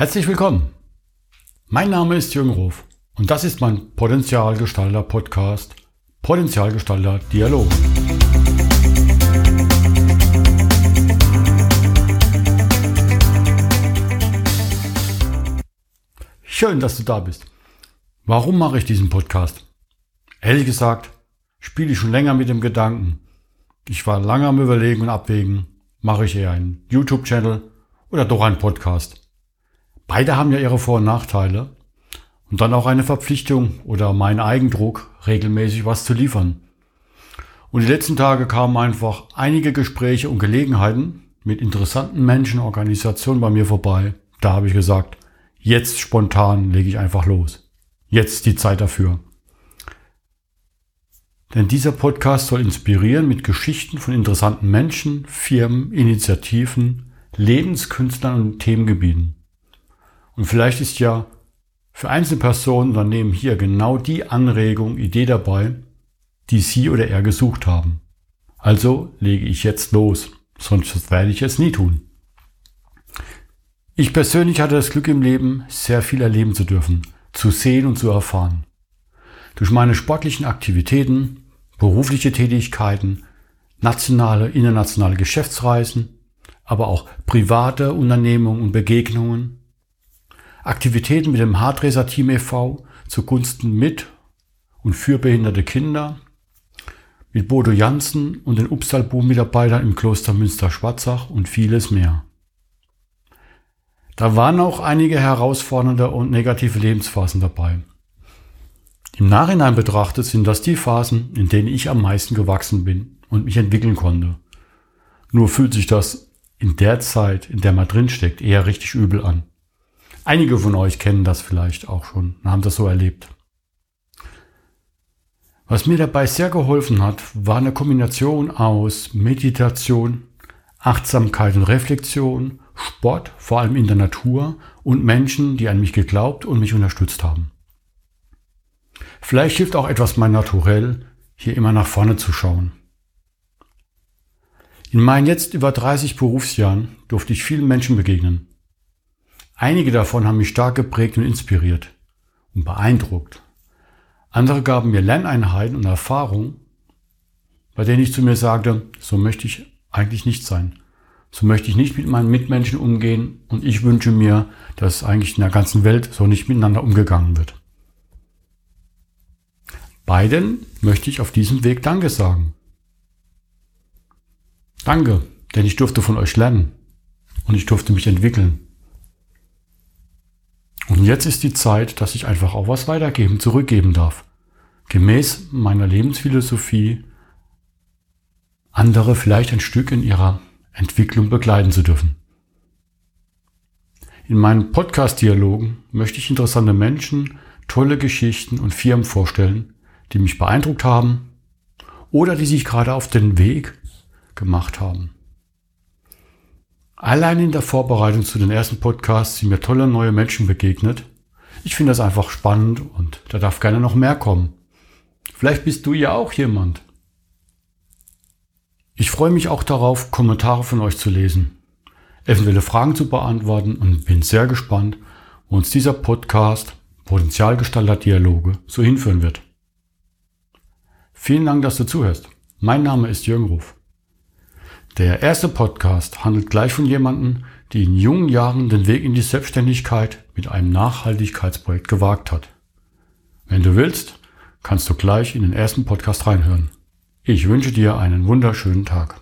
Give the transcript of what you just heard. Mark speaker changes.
Speaker 1: Herzlich willkommen. Mein Name ist Jürgen Ruf und das ist mein Potenzialgestalter Podcast Potenzialgestalter Dialog. Schön, dass du da bist. Warum mache ich diesen Podcast? Ehrlich gesagt, spiele ich schon länger mit dem Gedanken. Ich war lange am Überlegen und Abwägen, mache ich eher einen YouTube-Channel oder doch einen Podcast. Beide haben ja ihre Vor- und Nachteile. Und dann auch eine Verpflichtung oder mein Eigendruck, regelmäßig was zu liefern. Und die letzten Tage kamen einfach einige Gespräche und Gelegenheiten mit interessanten Menschen, Organisationen bei mir vorbei. Da habe ich gesagt, jetzt spontan lege ich einfach los. Jetzt die Zeit dafür. Denn dieser Podcast soll inspirieren mit Geschichten von interessanten Menschen, Firmen, Initiativen, Lebenskünstlern und Themengebieten. Und vielleicht ist ja für einzelne Personen, Unternehmen hier genau die Anregung, Idee dabei, die Sie oder er gesucht haben. Also lege ich jetzt los, sonst werde ich es nie tun. Ich persönlich hatte das Glück im Leben, sehr viel erleben zu dürfen, zu sehen und zu erfahren. Durch meine sportlichen Aktivitäten, berufliche Tätigkeiten, nationale, internationale Geschäftsreisen, aber auch private Unternehmungen und Begegnungen Aktivitäten mit dem Hardresser Team e.V. zugunsten mit und für behinderte Kinder, mit Bodo Janssen und den Upsal-Boom-Mitarbeitern im Kloster Münster-Schwarzach und vieles mehr. Da waren auch einige herausfordernde und negative Lebensphasen dabei. Im Nachhinein betrachtet sind das die Phasen, in denen ich am meisten gewachsen bin und mich entwickeln konnte. Nur fühlt sich das in der Zeit, in der man drinsteckt, eher richtig übel an. Einige von euch kennen das vielleicht auch schon und haben das so erlebt. Was mir dabei sehr geholfen hat, war eine Kombination aus Meditation, Achtsamkeit und Reflexion, Sport, vor allem in der Natur und Menschen, die an mich geglaubt und mich unterstützt haben. Vielleicht hilft auch etwas mein Naturell, hier immer nach vorne zu schauen. In meinen jetzt über 30 Berufsjahren durfte ich vielen Menschen begegnen. Einige davon haben mich stark geprägt und inspiriert und beeindruckt. Andere gaben mir Lerneinheiten und Erfahrungen, bei denen ich zu mir sagte, so möchte ich eigentlich nicht sein. So möchte ich nicht mit meinen Mitmenschen umgehen und ich wünsche mir, dass eigentlich in der ganzen Welt so nicht miteinander umgegangen wird. Beiden möchte ich auf diesem Weg Danke sagen. Danke, denn ich durfte von euch lernen und ich durfte mich entwickeln. Und jetzt ist die Zeit, dass ich einfach auch was weitergeben, zurückgeben darf. Gemäß meiner Lebensphilosophie andere vielleicht ein Stück in ihrer Entwicklung begleiten zu dürfen. In meinen Podcast-Dialogen möchte ich interessante Menschen, tolle Geschichten und Firmen vorstellen, die mich beeindruckt haben oder die sich gerade auf den Weg gemacht haben. Allein in der Vorbereitung zu den ersten Podcasts sind mir tolle neue Menschen begegnet. Ich finde das einfach spannend und da darf gerne noch mehr kommen. Vielleicht bist du ja auch jemand. Ich freue mich auch darauf, Kommentare von euch zu lesen, eventuelle Fragen zu beantworten und bin sehr gespannt, wo uns dieser Podcast Potenzialgestalter Dialoge so hinführen wird. Vielen Dank, dass du zuhörst. Mein Name ist Jürgen Ruf. Der erste Podcast handelt gleich von jemandem, die in jungen Jahren den Weg in die Selbstständigkeit mit einem Nachhaltigkeitsprojekt gewagt hat. Wenn du willst, kannst du gleich in den ersten Podcast reinhören. Ich wünsche dir einen wunderschönen Tag.